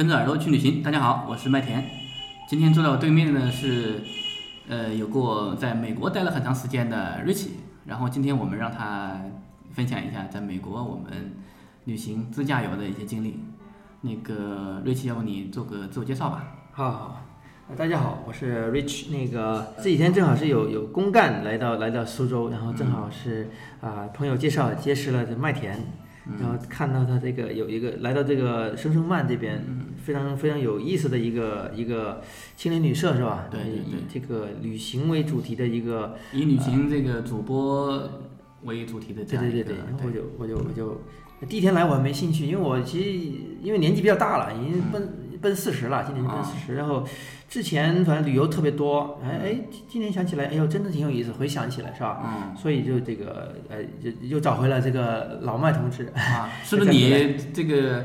跟着耳朵去旅行，大家好，我是麦田。今天坐在我对面的是，呃，有过在美国待了很长时间的 Rich。然后今天我们让他分享一下在美国我们旅行自驾游的一些经历。那个 Rich，要不你做个自我介绍吧？好好，呃大家好，我是 Rich。那个这几天正好是有有公干来到来到苏州，然后正好是啊、朋友介绍结识了这麦田，然后看到他这个有一个来到这个声声慢这边，非常非常有意思的一个一个青年旅社是吧？对对以这个旅行为主题的一个以旅行这个主播为主题的这样一个，对对对对，然后我就我就我就第一天来我还没兴趣，因为我其实因为年纪比较大了，已经奔、奔四十了，今年就奔四十、然后之前反正旅游特别多，哎哎，今今年想起来，哎呦，真的挺有意思，回想起来是吧？嗯所以就这个呃，又又找回了这个老麦同志。啊，是不是你这个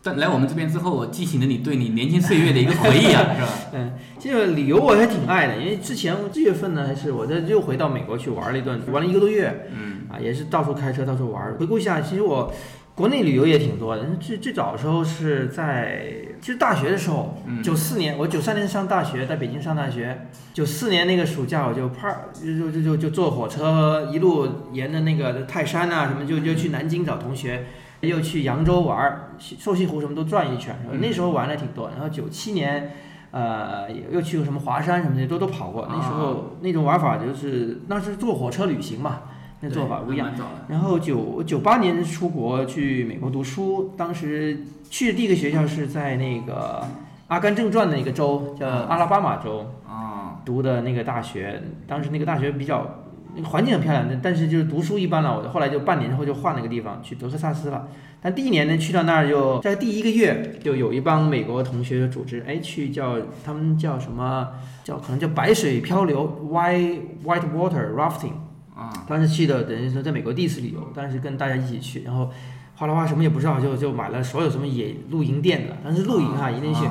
在来我们这边之后，激起了你对你年轻岁月的一个回忆啊，是吧？嗯，这个旅游我还挺爱的，因为之前这月份呢，还是我这又回到美国去玩了一段，玩了一个多月，嗯，啊，也是到处开车，到处玩。回顾一下，其实我国内旅游也挺多的。最最早的时候是在，其实大学的时候，九四、年，我九三年上大学，在北京上大学。九四年那个暑假，我就啪就就就就坐火车一路沿着那个泰山啊什么，就就去南京找同学。又去扬州玩儿，瘦西湖什么都转一圈，那时候玩的挺多。然后九七年，呃，又去过什么华山什么的，都都跑过。那时候那种玩法就是，那是坐火车旅行嘛，那做法不一样。然后九九八年出国去美国读书，当时去的第一个学校是在那个《阿甘正传》的一个州，叫阿拉巴马州啊，读的那个大学。当时那个大学比较那个环境很漂亮，但是就是读书一般了。我后来就半年之后就换了个地方去德克萨斯了。但第一年呢，去到那儿就在第一个月就有一帮美国同学组织，哎，去叫他们叫什么叫可能叫白水漂流 （white white water rafting）。啊，当时去的等于说在美国第一次旅游，当时跟大家一起去，然后哗啦哗什么也不知道，就就买了所有什么野露营店的，当时露营哈一定去。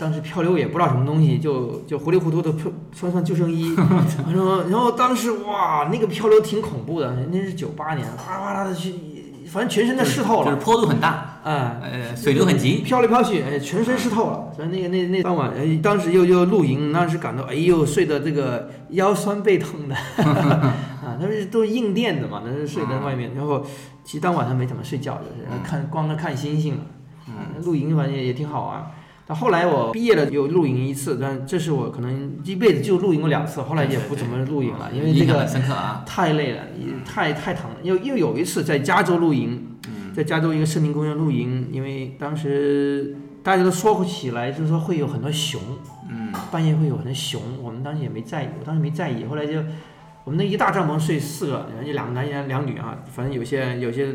当时漂流也不知道什么东西，就就糊里糊涂的穿穿救生衣，然后然后当时哇，那个漂流挺恐怖的，那是九八年，哗啦哗啦的去，反正全身都湿透了，就是坡度很大，啊，呃，水流很急，飘来飘去，哎，全身湿透了。所以那个那那当晚，哎，当时又又露营，当时感到哎呦睡得这个腰酸背痛的，啊，那是都是硬垫的嘛，那是睡在外面。然后其实当晚上没怎么睡觉，就是看光着看星星了。嗯，露营反正也也挺好玩。到后来我毕业了又露营一次，但这是我可能一辈子就露营过两次，后来也不怎么露营了，因为这个。太累了，也太太疼了。又又有一次在加州露营，在加州一个森林公园露营，因为当时大家都说起来，就是说会有很多熊，嗯，半夜会有很多熊，我们当时也没在意，我当时没在意。后来就我们那一大帐篷睡四个，人家两个男人两女啊，反正有些有些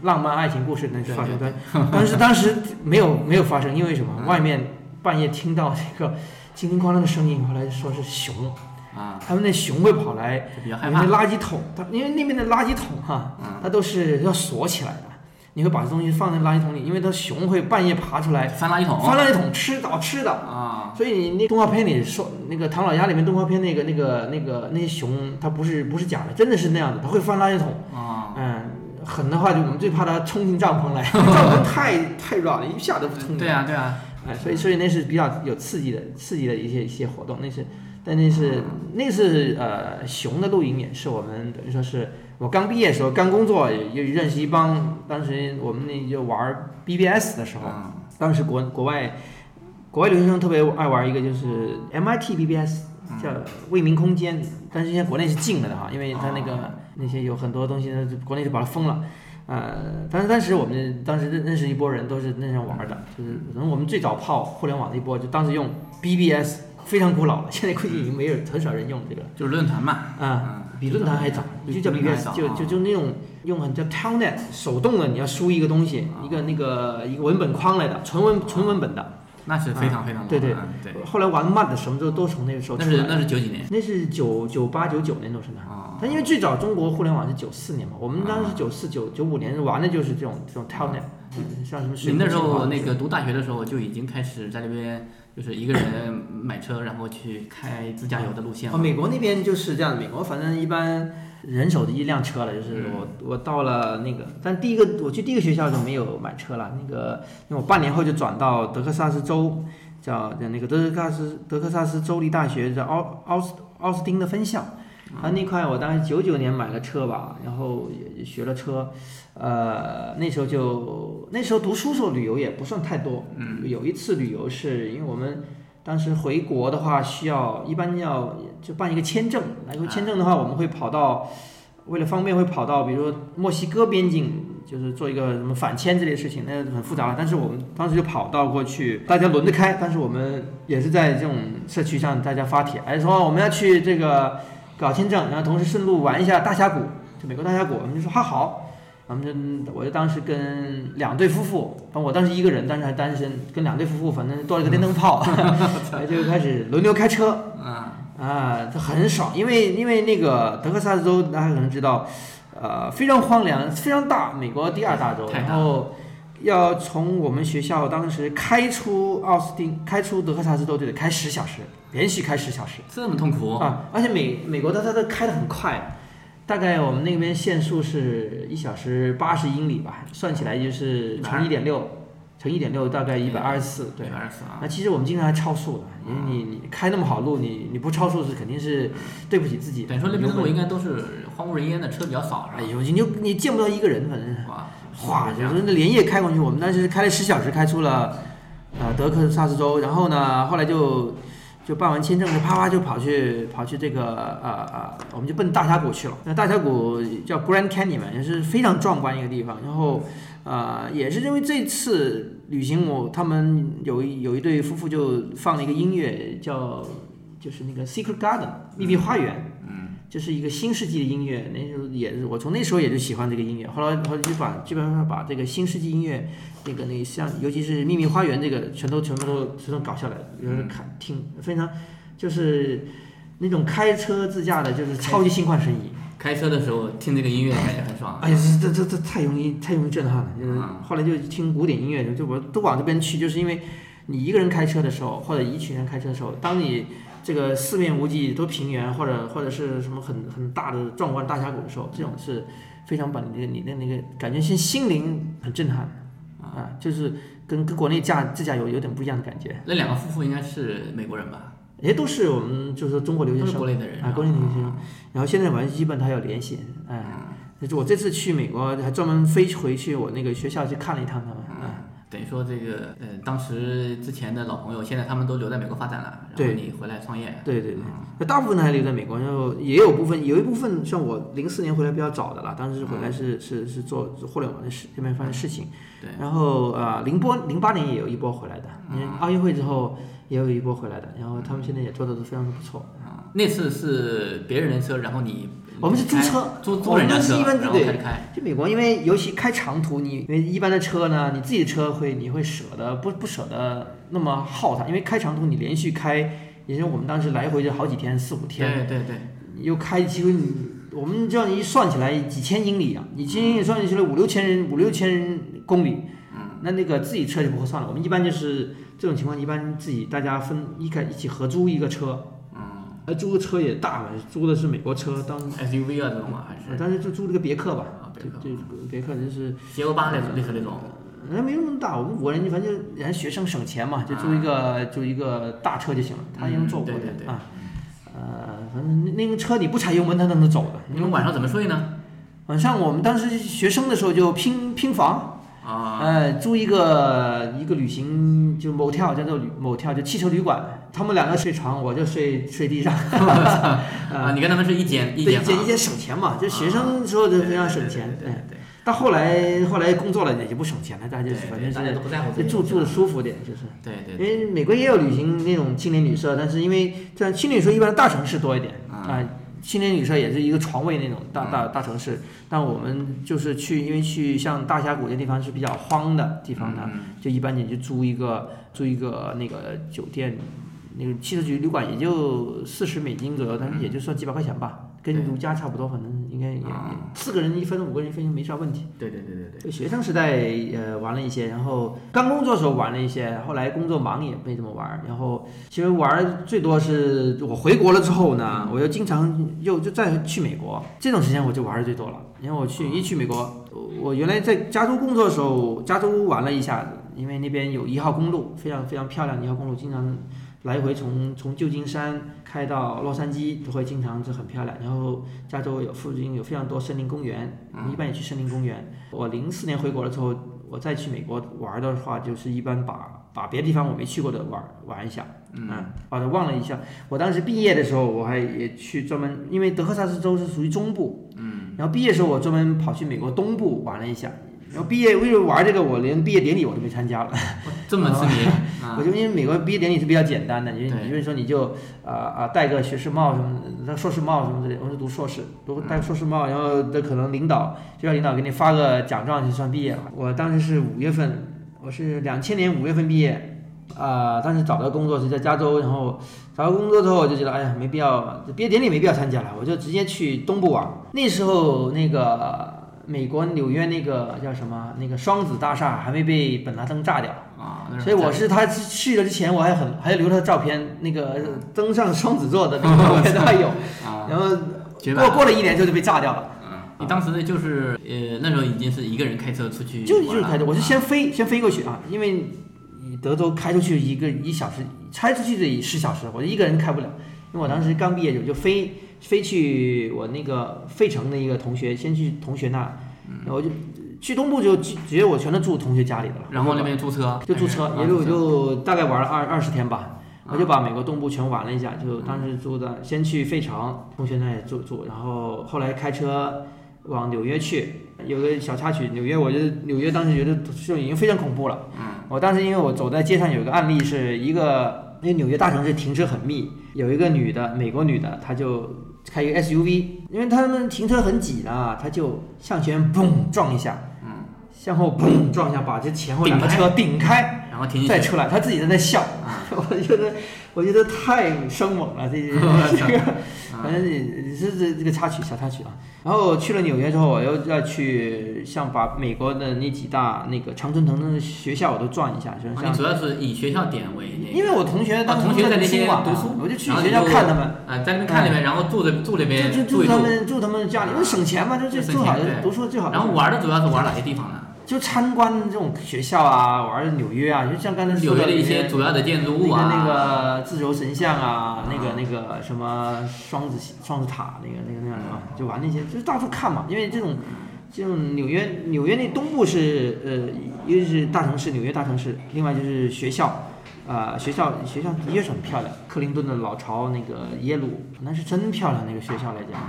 浪漫爱情故事那是发生在，但是 当时没有没有发生，因为什么？外面半夜听到这个叮叮哐啷的声音，后来说是熊。啊，他们那熊会跑来，就比较害怕那垃圾桶，它因为那边的垃圾桶哈、它都是要锁起来的，你会把这东西放在垃圾桶里，因为它熊会半夜爬出来翻垃圾桶，翻垃圾桶吃到吃的啊，所以你那动画片里说那个唐老鸭里面动画片那个那个那个那些熊，它不是不是假的，真的是那样的，它会翻垃圾桶，啊，嗯。狠的话，就我们最怕它冲进帐篷来，帐篷太太软了，一下都冲进来。对啊，对啊，哎，所以所以那是比较有刺激的刺激的一些一些活动，那是，但那是那是呃熊的露营也是我们等于说是我刚毕业的时候刚工作也也认识一帮，当时我们那就玩 BBS 的时候，当时国国外国外留学生特别爱玩一个，就是 MIT BBS，叫未名空间，但是现在国内是禁了的哈，因为它那个那些有很多东西呢，国内就把它封了。呃，但是当时我们当时认认识一波人，都是那样玩的，就是可能我们最早泡互联网的一波，就当时用 BBS，非常古老了，现在估计已经没有很少人用这个。就是论坛嘛，啊，比论坛还早，就叫比论坛早啊就就就那种用很叫 Telnet 手动的，你要输一个东西，一个那个一个文本框来的，纯文纯文本的。那是非常非常啊对对。早嗯对，后来玩 MUD 什么都都从那个时候那是。那是九几年，那是九九八九九年都是那。哦它因为最早中国互联网是九四年嘛，我们当时是九四九九五年玩的就是这种这种 Telnet，嗯像什么你那时候那个读大学的时候就已经开始在那边，就是一个人买车，然后去开自驾游的路线哦，美国那边就是这样，美国反正一般人手的一辆车了，就是我我到了那个，但第一个我去第一个学校就没有买车了，那个因为我半年后就转到德克萨斯州，叫叫那个德克萨斯德克萨斯州立大学叫奥奥斯奥斯汀的分校，他那块我当时九九年买了车吧，然后也也学了车，呃，那时候就那时候读书时候旅游也不算太多，嗯，有一次旅游是因为我们。当时回国的话，需要一般要就办一个签证，来回签证的话，我们会跑到，为了方便会跑到，比如说墨西哥边境，就是做一个什么反签这类的事情，那很复杂了。但是我们当时就跑到过去，大家轮着开，但是我们也是在这种社区上大家发帖，哎说我们要去这个搞签证，然后同时顺路玩一下大峡谷，就美国大峡谷，我们就说还好。我们就我就当时跟两对夫妇，反正我当时一个人，当时还单身，跟两对夫妇，反正多了个电灯泡，哎就开始轮流开车，啊，啊，这很爽，因为因为那个德克萨斯州大家可能知道，呃，非常荒凉，非常大，美国第二大州，然后要从我们学校当时开出奥斯汀，开出德克萨斯州就得开十小时，连续开十小时。这么痛苦啊！而且美美国它它都开得很快，大概我们那边限速是一小时八十英里吧，算起来就是乘一点六，乘一点六大概一百二十四，对。二十四啊那，其实我们经常还超速的，因为你你开那么好路，你你不超速是肯定是对不起自己的。等于说那边的路应该都是荒无人烟的，车比较少，是吧？哎呦，你就你见不到一个人，反正是。哇，哗，就是那连夜开过去，我们当时开了十小时，开出了呃德克萨斯州，然后呢，后来就就办完签证，就啪啪就跑去跑去这个呃呃，我们就奔大峡谷去了。那大峡谷叫 Grand Canyon 嘛，也是非常壮观一个地方。然后呃，也是因为这次旅行我他们有一有一对夫妇就放了一个音乐，叫就是那个 Secret Garden 秘密花园。嗯就是一个新世纪的音乐，那时候也是我从那时候也就喜欢这个音乐，后来后来就把基本上把这个新世纪音乐那个那像尤其是秘密花园这个全都全部都全都搞下来，就是看听非常就是那种开车自驾的，就是超级心旷神怡。开车的时候听这个音乐感觉很爽。哎呀，这这这太容易太容易震撼了，就是后来就听古典音乐，就我都往这边去，就是因为你一个人开车的时候，或者一群人开车的时候，当你这个四面无际都平原，或者或者是什么很很大的壮观大峡谷的时候，这种是非常把你的你的那个感觉心心灵很震撼啊，就是跟跟国内驾自驾游有点不一样的感觉。那两个夫妇应该是美国人吧？也都是我们就是说中国留学生，国内的人啊，国内留学生。然后现在反正基本他有联系，哎，就我这次去美国还专门飞回去我那个学校去看了一趟他们，嗯，等于说这个呃，当时之前的老朋友，现在他们都留在美国发展了，然后对你回来创业。对对对，那大部分还留在美国，然后也有部分有一部分像我零四年回来比较早的了，当时回来是是是做做互联网的事这边发生事情，对然后啊零波零八年也有一波回来的，因为奥运会之后也有一波回来的，然后他们现在也做的都非常的不错。啊，那次是别人的车，然后你我们是租车，租租人家车，然后一般对开始开。就美国，因为尤其开长途，你因为一般的车呢，你自己的车会你会舍得不不舍得那么耗它，因为开长途你连续开，也就是我们当时来回就好几天四五天，对对对，你又开，其实你我们这样一算起来几千英里啊，你几千英里算起来五六千人五六千公里，嗯，那那个自己车就不会算了，我们一般就是这种情况，一般自己大家分一开一起合租一个车，嗯哎，租个车也大嘛，租的是美国车当。，SUV 啊这种嘛，还是但是就租了个别克吧，啊别克就就别克就是，捷欧巴那种类似那种。人家没那么大，我们五个人反正就人家学生省钱嘛，就租一个租一个大车就行了，他也能坐过嗯对对对的啊。呃，反正那那个车你不踩油门它都能走的。你们晚上怎么睡呢？晚上我们当时学生的时候就拼拼房，啊，呃，租一个一个旅行就某跳叫做旅某跳就汽车旅馆，他们两个睡床，我就睡睡地上。啊，你跟他们是一间一，间一间一间省钱嘛，就学生时候就非常省钱。对对到后来后来工作了也就不省钱了，大家就反正大家都不在乎就住住的舒服点就是。对对因，为美国也有旅行那种青年旅社，但是因为这样青年旅社一般大城市多一点啊。啊，青年旅社也是一个床位那种大大大城市，但我们就是去，因为去像大峡谷这地方是比较荒的地方呢，嗯。就一般你就租一个租一个那个酒店，那个汽车局旅馆也就四十美金左右，但是也就算几百块钱吧，跟对如家差不多，反正应该也四个人一分五个人一分没啥问题。对对对对对，学生时代呃玩了一些，然后刚工作的时候玩了一些，后来工作忙也没怎么玩。然后其实玩最多是我回国了之后呢，我又经常又就再去美国，这种时间我就玩的最多了。因为我去一去美国，我原来在加州工作的时候，加州玩了一下子，因为那边有一号公路，非常非常漂亮的一号公路，经常来回从从旧金山开到洛杉矶，都会经常是很漂亮。然后加州有附近有非常多森林公园，我一般也去森林公园。我零四年回国了之后，我再去美国玩的话，就是一般把把别的地方我没去过的玩玩一下。嗯，把它忘了一下。我当时毕业的时候，我还也去专门，因为德克萨斯州是属于中部，嗯，然后毕业的时候我专门跑去美国东部玩了一下。然后毕业为了玩这个，我连毕业典礼我都没参加了。这么痴迷啊 我就因为美国毕业典礼是比较简单的，因为对你就是说你就啊啊、戴个学士帽什么的，那硕士帽什么之类，我是读硕士，读戴硕士帽，然后这可能领导学校领导给你发个奖状就算毕业了。我当时是五月份，我是两千年五月份毕业，啊、当时找到工作是在加州，然后找到工作之后我就觉得哎呀没必要，毕业典礼没必要参加了，我就直接去东部玩。那时候那个。美国纽约那个叫什么？那个双子大厦还没被本拉登炸掉，啊，所以我是他去了之前，我还很还留他的照片，那个登上双子座的那 个照片都还有。啊，然后过过了一年之后就被炸掉了，嗯，你当时就是呃那时候已经是一个人开车出去就就是开车，我是先啊飞先飞过去啊，因为你德州开出去一个一小时，开出去得十小时，我一个人开不了，因为我当时刚毕业就就飞飞去我那个费城的一个同学，先去同学那，然后就去东部就直直接我全都住同学家里的了，然后那边租车就租车，也就就大概玩了二二十天吧。我就把美国东部全玩了一下，就当时住的，先去费城，同学那里住住，然后后来开车往纽约去。有个小插曲，纽约，我觉得纽约当时觉得就已经非常恐怖了。嗯我当时因为我走在街上有一个案例，是一个因为纽约大城市停车很密，有一个女的，美国女的，她就开一个 SUV，因为他们停车很挤啊，她就向前嘣撞一下，嗯，向后砰撞一下，把这前后两个车顶开，然后停进再出来，他自己在那笑，我觉得我觉得太生猛了，这 这个，反正这这这这个插曲小插曲啊。然后去了纽约之后，我又要去像把美国的那几大那个常春藤的学校我都转一下，就是像主要是以学校点为那个，因为我同学啊当时同学在那边读书，我就去学校看他们。啊，在那边看那边，然后住在住那边就就住住，他们住他们家里，因为省钱嘛，就就省最好的读书最好的。然后玩的主要是玩哪些地方呢？就参观这种学校啊，玩纽约啊，就像刚才说纽约的一些那个主要的建筑物啊，那个那个自由神像啊，那个那个什么双子双子塔，那个那个那样的啊，就玩那些，就是到处看嘛。因为这种这种纽约纽约那东部是呃，一个是大城市，纽约大城市，另外就是学校。啊、学校学校的确是很漂亮，克林顿的老巢那个耶鲁，那是真漂亮。那个学校来讲，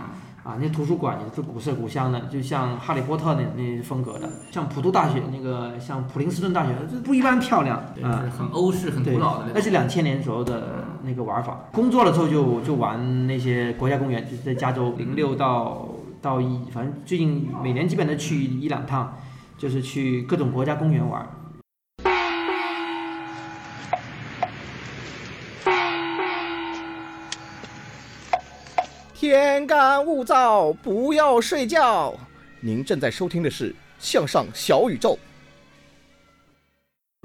啊，那图书馆也是古色古香的，就像哈利波特那那风格的，像普渡大学那个，像普林斯顿大学，这不一般漂亮对，啊。是很欧式、很古老的，那是两千年左右的那个玩法。工作了之后就就玩那些国家公园，就是在加州零六到到一，反正最近每年基本都去一两趟，就是去各种国家公园玩。天干物燥，不要睡觉。您正在收听的是《向上小宇宙》。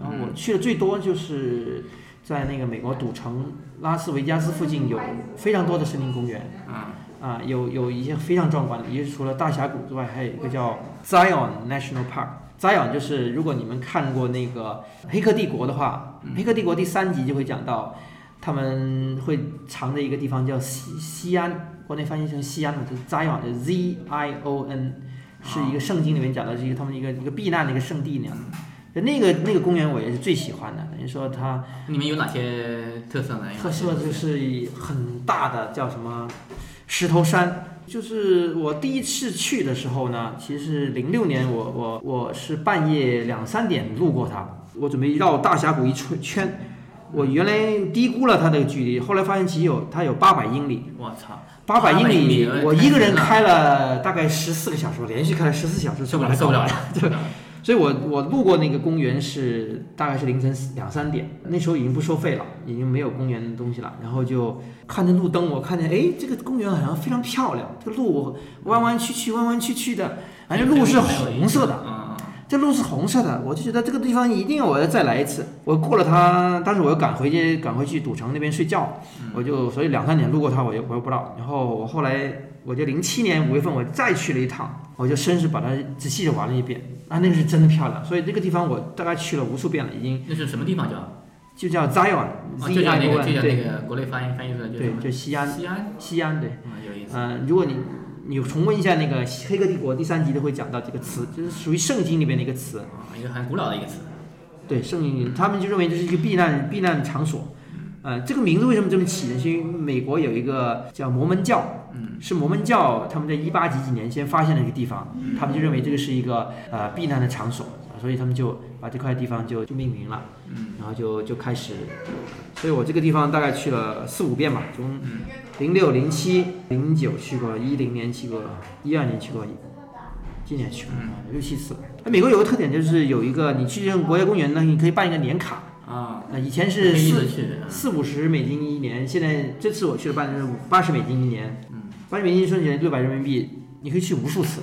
然后我去的最多就是在那个美国赌城拉斯维加斯附近有非常多的森林公园。啊，啊，有有一些非常壮观的，也是除了大峡谷之外，还有一个叫 Zion National Park。Zion 就是如果你们看过那个《黑客帝国》的话，黑客帝国》第三集就会讲到，他们会藏的一个地方叫西西安，国内翻译成西安嘛，就是 Zion，就是 Z I O N。是一个圣经里面讲的是一个他们一个一个避难的一个圣地那样。就那个那个公园我也是最喜欢的，等于说它里面有哪些特色呢？特色就是很大的叫什么石头山。就是我第一次去的时候呢，其实是零六年我，我我是半夜两三点路过它，我准备绕大峡谷一圈圈，我原来低估了它的距离，后来发现其实有它有八百英里，我操，八百英英里，我一个人开开了大概十四个小时，我连续开了十四小时，受不了受不了搞完对，所以我我路过那个公园是大概是凌晨两三点，那时候已经不收费了，已经没有公园的东西了，然后就看见路灯，我看见哎这个公园好像非常漂亮，这个路弯弯曲曲弯弯曲曲的，反正路是红色的，嗯，这路是红色的，我就觉得这个地方一定要我要再来一次。我过了它，但是我又赶回去，赶回去赌城那边睡觉，我就所以两三点路过它，我又我又不知道。然后我后来我就零七年五月份我再去了一趟，我就绅士把它仔细的玩了一遍，啊，那个是真的漂亮。所以这个地方我大概去了无数遍了，已经那是什么地方叫？就叫 Zion，就叫那个，就叫那对个国内翻译翻译出来就就西安，西安，西安对。啊，有意思。嗯，如果你你重温一下那个《黑客帝国》第三集都会讲到这个词，就是属于圣经里面的一个词。啊，一个很古老的一个词。对，圣经他们就认为这是一个避难避难场所。呃，这个名字为什么这么起呢？是因为美国有一个叫摩门教，嗯，是摩门教他们在一八几几年先发现了一个地方，他们就认为这个是一个呃避难的场所，所以他们就把这块地方就就命名了，嗯，然后就就开始，所以我这个地方大概去了四五遍吧，从零六、零七、零九去过，一零年去过，一二年去过，今年去过，六七次。那美国有个特点就是有一个，你去这种国家公园呢，你可以办一个年卡。啊，那以前是四四五十美金一年，现在这次我去了办的是八十美金一年，嗯，八十美金算起来六百人民币，你可以去无数次，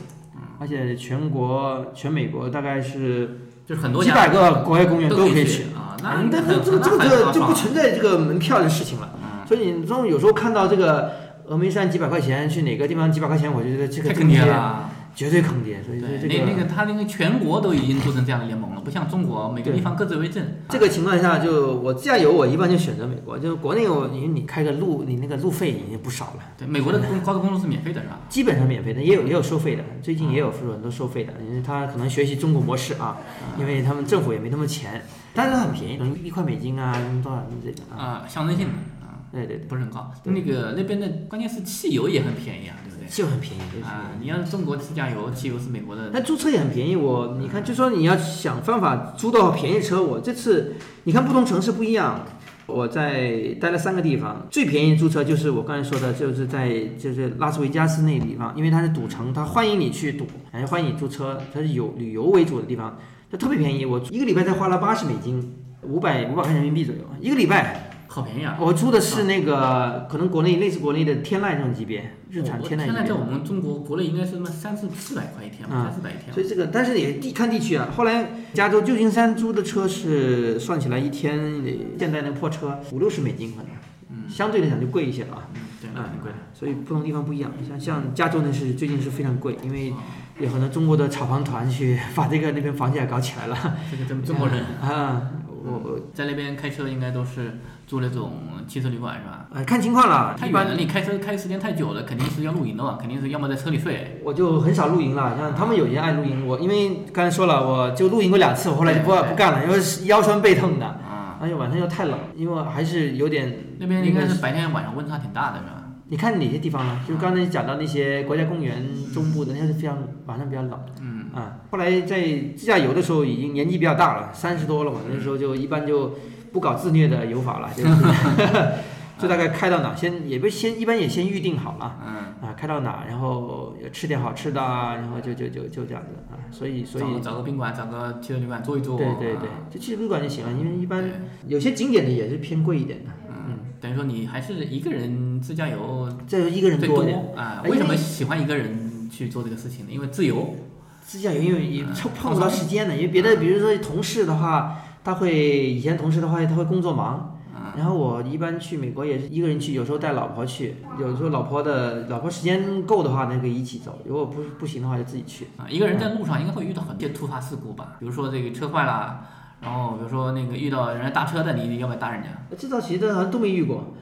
而且全国全美国大概是就是很多几百个国外公园都可以去啊，那这个这个这个就不存在这个门票的事情了，嗯所以你这种有时候看到这个峨眉山几百块钱，去哪个地方几百块钱，我就觉得这个太坑爹了。绝对坑爹，所以说，这个那那个他那个全国都已经做成这样的联盟了，不像中国每个地方各自为政。这个情况下，就我自驾游，我一般就选择美国。就国内我，你你开个路，你那个路费已经不少了，对，美国的公高速公路是免费的，是吧？基本上免费的，也有也有收费的。最近也有很多收费的，因为他可能学习中国模式啊，因为他们政府也没那么钱，但是很便宜，可能一块美金啊，多少这个啊。啊，象征性的啊，对对对，不是很高。那个那边的关键是汽油也很便宜啊，对不对？汽油很便宜，对啊，你要是中国自驾游，汽油是美国的。但租车也很便宜，我你看，就说你要想办法租到便宜车，我这次你看不同城市不一样。我在待了三个地方，最便宜租车就是我刚才说的，就是在就是拉斯维加斯那个地方，因为它是赌城，它欢迎你去赌，还欢迎你租车，它是有旅游为主的地方，它特别便宜。我一个礼拜才花了八十美金，五百五百块钱人民币左右，一个礼拜。好便宜啊！我租的是那个可能国内类似国内的天籁这种级别，日产天籁天籁在在。我们中国国内应该是什么三四四百块一天吧，啊三四百一天。所以这个，但是也地看地区啊。后来加州旧金山租的车是算起来一天，现在那破车五六十美金可能，嗯相对来讲就贵一些了啊。嗯，对，很贵的。所以不同地方不一样。像像加州呢是最近是非常贵，因为哦有很多中国的炒房团去把这个那边房价搞起来了。这个中中国人 啊，我我在那边开车应该都是住那种汽车旅馆是吧？呃看情况了，太远了，你开车开时间太久了，肯定是要露营的嘛，肯定是要么在车里睡。我就很少露营了，像他们有些爱露营，我因为刚才说了，我就露营过两次，我后来就不不干了，因为腰酸背痛的，啊，而且晚上又太冷，因为还是有点那边应该是白天晚上温差挺大的是吧？你看哪些地方呢？就刚才讲到那些国家公园中部的，那些是非常晚上比较冷。嗯，啊，后来在自驾游的时候已经年纪比较大了，三十多了嘛，那时候就一般就不搞自虐的游法了，就是 就大概开到哪，先也不先一般也先预定好了。嗯，啊，开到哪，然后吃点好吃的啊，然后就就就就这样子啊，所以所以找个宾馆，找个汽车旅馆坐一坐。对对对啊，就去旅馆就行了，因为一般有些景点的也是偏贵一点的，嗯，等于说你还是一个人自驾游这一个人最多点啊？哎为什么喜欢一个人去做这个事情呢？因为自由。自驾游因为也碰不到时间的，因为别的比如说同事的话，他会以前同事的话他会工作忙，嗯然后我一般去美国也是一个人去，有时候带老婆去，有时候老婆的老婆时间够的话，那可以一起走；如果不不行的话，就自己去。啊，一个人在路上应该会遇到很多突发事故吧？比如说这个车坏了，然后比如说那个遇到人家搭车的，你你要不要搭人家？这倒其实好像都没遇过，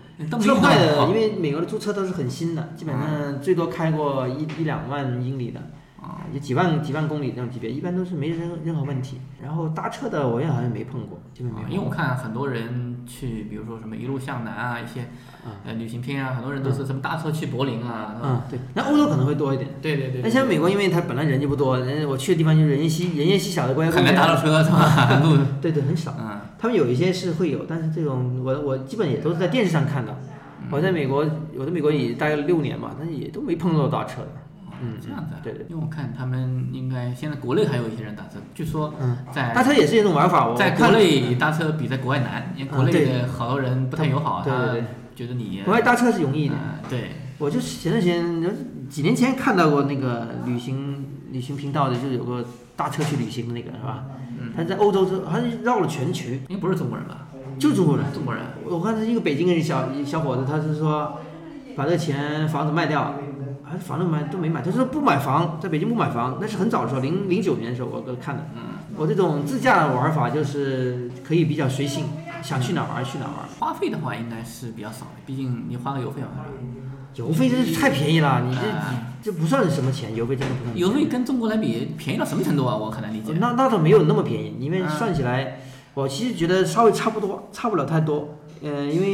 车坏的，哦因为美国的租车都是很新的，基本上最多开过一一两万英里的，就几万几万公里这种级别，一般都是没任何任何问题。然后搭车的我也好像没碰过，基本没有。啊因为我看很多人去，比如说什么一路向南啊，一些呃旅行片啊，很多人都是什么搭车去柏林啊，嗯，对，那欧洲可能会多一点。对对对。那像美国，因为它本来人就不多，人我去的地方就是人烟稀人烟稀少的国家很难搭到车是吧？路对对，很少。嗯，他们有一些是会有，但是这种我我基本也都是在电视上看到。我在美国，我在美国也待了六年嘛，但是也都没碰到搭车的。嗯，这样子啊。对对。因为我看他们应该现在国内还有一些人搭车，据说在搭车也是一种玩法。我在国内搭车比在国外难，因为国内的好多人不太友好，他对对对觉得你国外搭车是容易一点。嗯对，我就前段时间几年前看到过那个旅行旅行频道的，就是有个搭车去旅行的那个是吧？他在欧洲好像绕了全球。应该不是中国人吧？就中国人，中国人。我看是一个北京的小小伙子，他是说把这个钱房子卖掉，还是房子买都没买，他说不买房，在北京不买房，那是很早的时候，零零九年的时候我都看的。嗯，我这种自驾玩法就是可以比较随性，想去哪玩去哪玩。花费的话应该是比较少的，毕竟你花个油费嘛？油费真是太便宜了，你这啊这不算什么钱，油费真的不算。油费跟中国来比便宜到什么程度啊？我很难理解。那那倒没有那么便宜，因为算起来，我其实觉得稍微差不多，差不了太多。呃，因为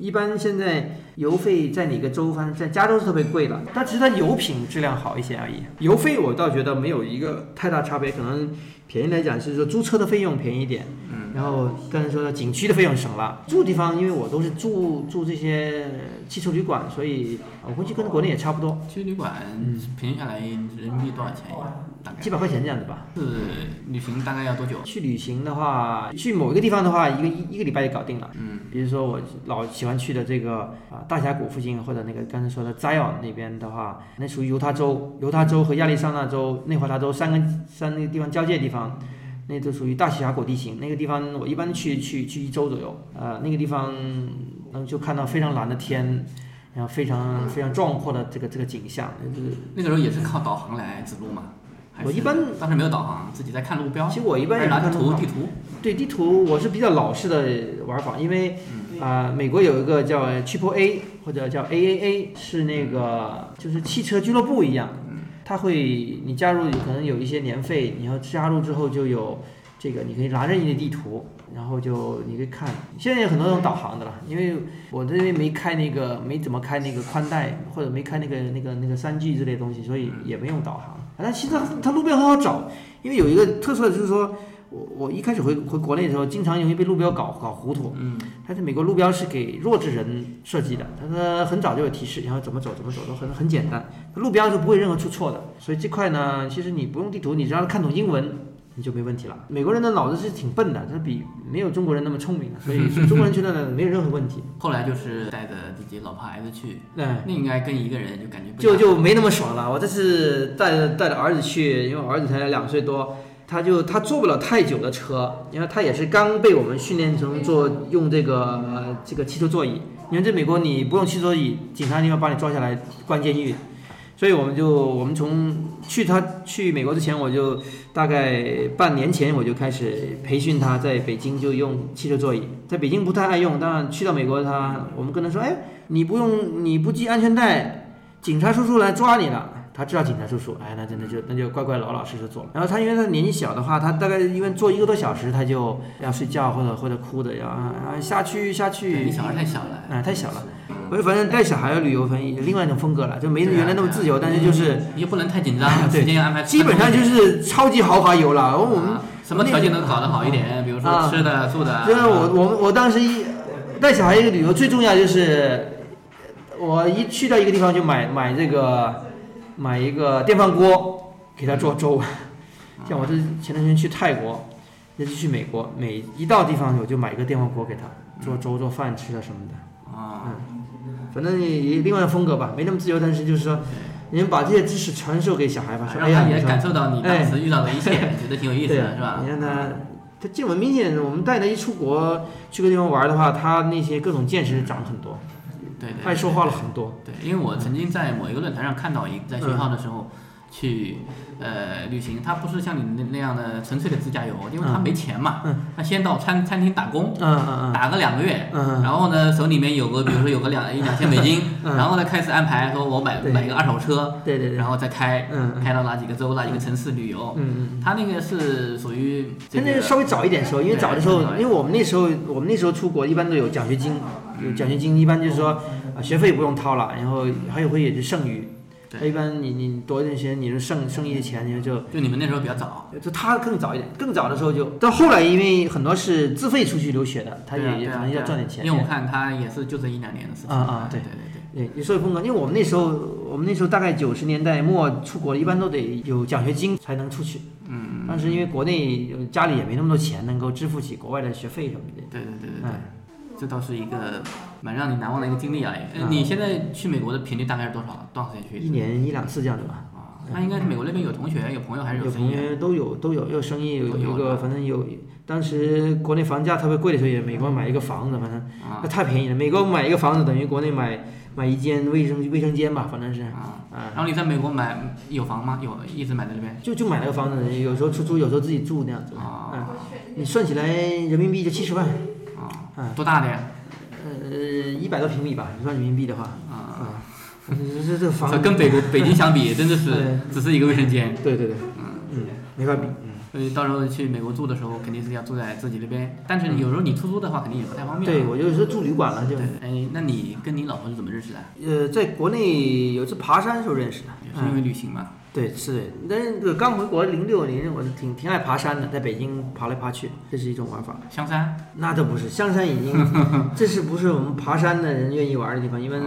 一般现在油费在哪个州，反正在加州是特别贵的，但其实它油品质量好一些而已。油费我倒觉得没有一个太大差别，可能便宜来讲是说租车的费用便宜一点，嗯，然后刚才说的景区的费用省了，住地方因为我都是住住这些汽车旅馆，所以我估计跟国内也差不多，汽车旅馆平均下来人民币多少钱呀？大概几百块钱这样子吧。是旅行大概要多久？去旅行的话，去某一个地方的话，一个一一个礼拜就搞定了。嗯，比如说我老喜欢去的这个啊大峡谷附近，或者那个刚才说的 Zion 那边的话，那属于犹他州，犹他州和亚利桑那州、内华达州三个三个地方交界的地方，那都属于大峡谷地形。那个地方我一般去去去一周左右，呃，那个地方能就看到非常蓝的天。然后非常非常壮阔的这个这个景象，就是那个时候也是靠导航来指路嘛。我一般当时没有导航，自己在看路标。其实我一般也拿看路标图地图。对地图，我是比较老式的玩法，因为嗯啊、美国有一个叫 Triple A 或者叫 AAA，是那个就是汽车俱乐部一样，它会你加入可能有一些年费，你要加入之后就有这个，你可以拿任意的地图，然后就你可以看。现在有很多用导航的了，因为我这边没开那个没怎么开那个宽带，或者没开那个那个那个三 G 之类的东西，所以也没用导航。但其实它它路标很好找，因为有一个特色就是说。我我一开始回回国内的时候，经常容易被路标搞搞糊涂。嗯，但是美国路标是给弱智人设计的，它说很早就有提示，然后怎么走怎么走都很很简单，路标是不会任何出错的。所以这块呢，其实你不用地图，你只要看懂英文，你就没问题了。美国人的脑子是挺笨的，他比没有中国人那么聪明的，所以中国人觉得呢没有任何问题。后来就是带着自己老婆孩子去，对那应该跟一个人就感觉不就就没那么爽了。我这次带着带着儿子去，因为我儿子才两岁多，他就他坐不了太久的车，因为他也是刚被我们训练成坐用这个、呃这个汽车座椅。因为在美国你不用汽车座椅，警察地方把你抓下来关监狱。所以我们就我们从去他去美国之前，我就大概半年前我就开始培训他，在北京就用汽车座椅，在北京不太爱用，但去到美国他我们跟他说，哎，你不用你不系安全带，警察叔叔来抓你了。他知道警察叔叔，哎，那真的就那就乖乖老老实实做。然后他因为他年纪小的话，他大概因为坐一个多小时，他就要睡觉或者或者哭的，要啊下去下去。你小孩太小了，啊，太小了。我就反正带小孩旅游，反正另外一种风格了，就没原来那么自由，但是就是你也不能太紧张，对时间要安排。基本上就是超级豪华游了。我们啊什么条件能搞得好一点？比如说啊吃的、住的。就是我我我当时一带小孩一个旅游，最重要就是我一去到一个地方就买买这个买一个电饭锅给他做粥。像我这前段时间去泰国，这次去美国，每一到地方我就买一个电饭锅给他做粥、做饭吃的什么的。啊，反正也也另外的风格吧，没那么自由，但是就是说，你们把这些知识传授给小孩吧，说哎呀，让他也感受到你当时遇到的一切，哎 觉得挺有意思对的，是吧？你看他，他见我明显，我们带他一出国去个地方玩的话，他那些各种见识长很多，对对。爱说话了很多。对，因为我曾经在某一个论坛上看到一，在学校的时候，去呃旅行，他不是像你那那样的纯粹的自驾游，因为他嗯。没钱嘛，嗯。他先到餐餐厅打工，打个两个月，然后呢手里面有个比如说有个两一两千美金，嗯。然后呢开始安排说我买买一个二手车，对对对。然后再开，开到哪几个州哪几个城市旅游，嗯嗯他那个是属于这个他那个稍微早一点时候，因为早的时候因为我们那时候我们那时候出国一般都有奖学金，有奖学金，一般就是说啊学费不用掏了，然后还有会也是剩余。他一般你你多一点钱，你就剩剩一些钱，你就就你们那时候比较早，就他更早一点，更早的时候就到后来，因为很多是自费出去留学的，他也也可能要赚点钱。因为我看他也是就这一两年的事情啊啊对对对对。对，有时候风格，因为我们那时候，我们那时候大概九十年代末出国，一般都得有奖学金才能出去。嗯，当时因为国内呃家里也没那么多钱，能够支付起国外的学费什么的。对对对对对哎，这倒是一个蛮让你难忘的一个经历啊。你现在去美国的频率大概是多少？多长时间去一年一两次这样子吧。啊，那应该是美国那边有同学、有朋友还是有生意啊？同学都有都有，有生意有有有一个，啊反正有。当时国内房价特别贵的时候，也美国买一个房子，反正啊那太便宜了。美国买一个房子等于国内买买一间卫生卫生间吧，反正是。啊，啊然后你在美国买有房吗？有，一直买在那边。就就买了个房子，有时候出租，有时候自己住那样子。啊嗯，你算起来人民币就七十万，啊嗯，多大的呀？呃，一百多平米吧，你算人民币的话，啊，啊，这这这房这跟北国北京相比，真的是只是一个卫生间。对对对，嗯。嗯，没法比，嗯，所以到时候去美国住的时候，肯定是要住在自己那边。但是有时候你出租的话，肯定也不太方便。对我有时候住旅馆了就对，，哎，那你跟你老婆是怎么认识的？呃，在国内有一次爬山时候认识的，也是因为旅行嘛。对，是的，但是这个刚回国零六年，我是挺挺爱爬山的，在北京爬来爬去，这是一种玩法。香山，那倒不是，香山已经，这是不是我们爬山的人愿意玩的地方？因为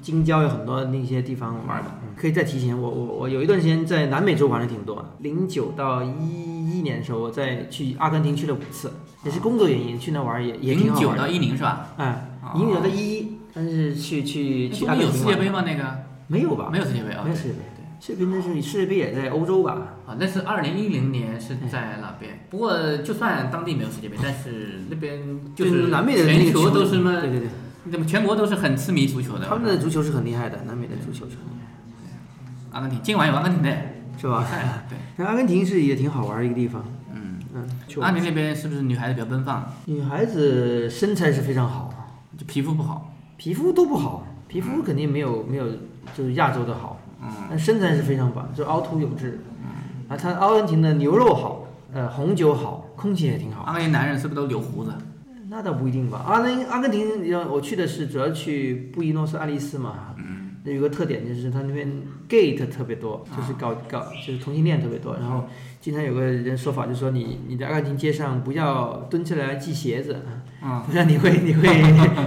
京郊有很多那些地方玩的。可以再提前，我我我有一段时间在南美洲玩的挺多，零九到一一年的时候，我在去阿根廷去了五次，也是工作原因去那玩也也挺好玩的。零九到一零是吧？哎哦，零九到一一，但是去去去中国有阿根廷玩世界杯吗？那个没有吧？没有世界杯啊没有世界杯。世界杯那是世界杯也在欧洲吧？啊，那是二零一零年是在哪边？不过就算当地没有世界杯，但是那边就就是南美的那全个球球都是嘛，对对对，那么全国都是很痴迷足球的。他们的足球是很厉害的，南美的足球是很厉害，阿根廷，今晚有阿根廷的？是吧？对，那阿根廷是也挺好玩的一个地方，嗯，嗯，阿根廷那边是不是女孩子比较奔放，女孩子身材是非常好，就皮肤不好？皮肤都不好，皮肤肯定没有没有就是亚洲的好，嗯但身材是非常棒，就凹凸有致。啊，它阿根廷的牛肉好，呃，红酒好，空气也挺好。阿根廷男人是不是都留胡子？那倒不一定吧。阿根阿根廷，要我去的是主要去布宜诺斯艾利斯嘛，嗯，有个特点就是它那边 gay 特别多，就是搞搞就是同性恋特别多。然后经常有个人说法，就是说你你在阿根廷街上不要蹲下来系鞋子，嗯不然你会你会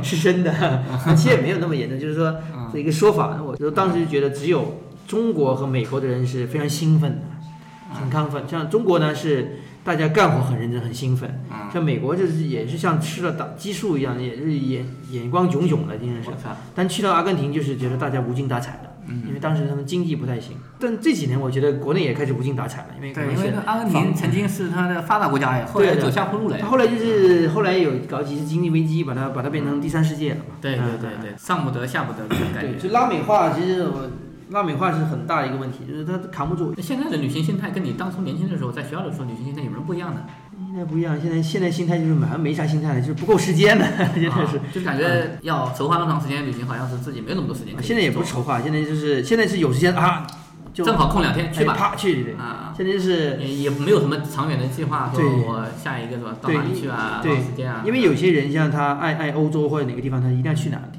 失身的。其实也没有那么严重，就是说嗯这一个说法。我就当时就觉得只有中国和美国的人是非常兴奋的，很亢奋。像中国呢是大家干活很认真很兴奋，嗯像美国就是也是像吃了打激素一样，也是眼眼光炯炯的，真的是但去到阿根廷就是觉得大家无精打采的，嗯因为当时他们经济不太行。但这几年我觉得国内也开始无精打采了，因为因为阿根廷曾经是它的发达国家呀，后来走下坡路了。后来就是后来有搞几次经济危机，把它把它变成第三世界了嘛。对对嗯对对，上不得下不得这种感对，觉。就拉美化，其实我拉美化是很大的一个问题，就是他扛不住。那现在的旅行心态跟你当初年轻的时候在学校的时候旅行心态有什么不一样的？现在不一样，现在现在心态就是好像没啥心态了，就是不够时间了，真的是。啊就是感觉要筹划那么长时间旅行，好像是自己没有那么多时间。现在也不筹划，现在就是现在是有时间啊，就正好空两天去吧哎啪去对。啊，现在就是也也没有什么长远的计划，说我下一个是吧，到对哪里去啊，对多长时间啊？因为有些人像他爱爱欧洲或者哪个地方，他一定要去哪个地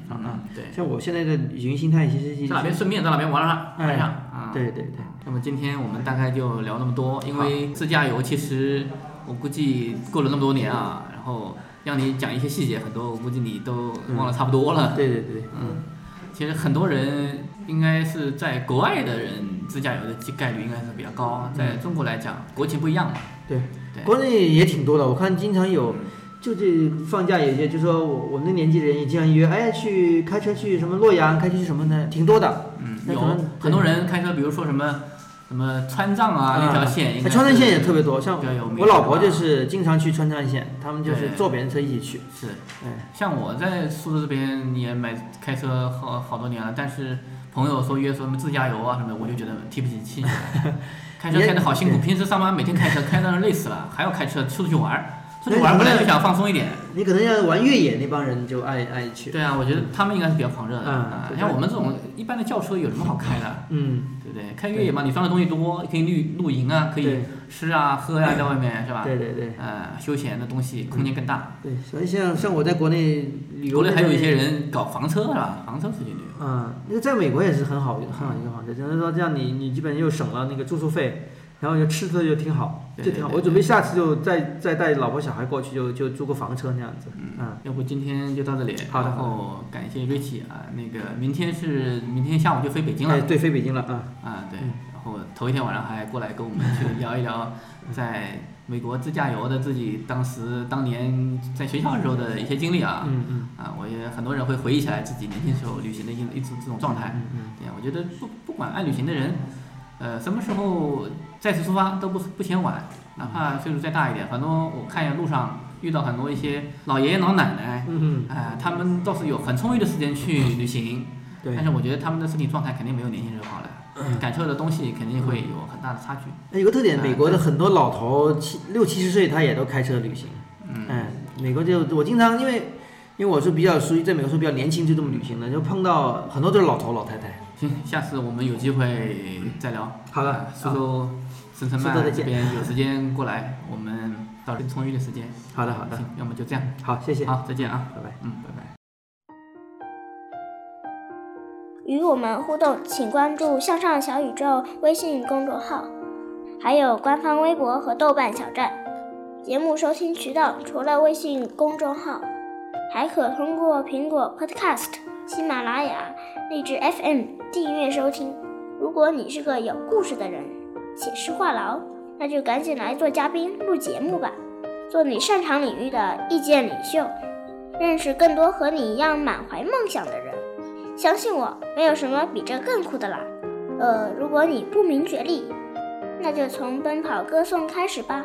方啊。嗯，对，像我现在的旅行心态其实是在哪边顺便在哪边玩上玩哎上啊。对对对，那么今天我们大概就聊那么多，因为自驾游其实我估计过了那么多年啊，然后让你讲一些细节，很多我估计你都忘了差不多了。对对对，嗯，其实很多人应该是在国外的人自驾游的几概率应该是比较高，在中国来讲国情不一样嘛。对。对。国内也挺多的，我看经常有，就这放假有些，就说我我们那年纪的人也经常约，哎，去开车去什么洛阳，开车去什么的，挺多的。嗯，有很多人开车，比如说什么，什么川藏啊那条线川藏线也特别多，像比较有名我老婆就是经常去川藏线，他们就是坐别人车一起去。是，哎，像我在苏州这边也买开车好好多年了，但是朋友说约说什么自驾游啊什么的，我就觉得提不起气来。开车开的好辛苦，平时上班每天开车开到累死了，还要开车出去玩儿，出去玩儿本来就想放松一点。你可能要玩越野那帮人就爱爱去。对啊，我觉得他们应该是比较狂热的嗯啊。像我们这种一般的轿车有什么好开的？嗯，对不对？开越野嘛，你装的东西多，可以露露营啊，可以吃啊喝呀，在外面是吧？对对对呃，休闲的东西空间更大。对，所以像像我在国内旅游，国内还有一些。人搞房车是吧？房车出去旅游。嗯，那个在美国也是很好很好一个房车，就是说这样你你基本又省了那个住宿费，然后就吃的就挺好，对就挺好。我准备下次就再再带老婆小孩过去，就就租个房车那样子。嗯，要不今天就到这里，好的然后感谢瑞奇啊，那个明天是明天下午就飞北京了。哎，对，飞北京了啊。啊，对，嗯然后头一天晚上还过来跟我们去聊一聊 在美国自驾游的自己当时当年在学校时候的一些经历啊。嗯嗯啊，我也很多人会回忆起来自己年轻时候旅行的一一种这种状态。嗯嗯对，我觉得不不管爱旅行的人，呃，什么时候再次出发都不不嫌晚，哪怕岁数再大一点，反正我看见路上遇到很多一些老爷爷老奶奶，嗯啊、他们倒是有很充裕的时间去旅行，对但是我觉得他们的身体状态肯定没有年轻人好了，感受的东西肯定会有很大的差距。那有个特点，啊美国的很多老头七六七十岁，他也都开车旅行。嗯哎，美国就我经常因为因为我是比较属于在美国是比较年轻就这么旅行的，就碰到很多都是老头老太太。行，下次我们有机会再聊。好的啊苏州深圳苏州再见曼这边有时间过来，我们到更充裕的时间。好的好的行，要么就这样。好，谢谢。好，再见啊，拜拜。嗯，拜拜。与我们互动，请关注“向上小宇宙”微信公众号，还有官方微博和豆瓣小站。节目收听渠道除了微信公众号，还可通过苹果 Podcast、喜马拉雅、荔枝 FM 订阅收听。如果你是个有故事的人，写诗话痨，那就赶紧来做嘉宾录节目吧，做你擅长领域的意见领袖，认识更多和你一样满怀梦想的人。相信我，没有什么比这更酷的啦。呃，如果你不明觉厉，那就从奔跑歌颂开始吧。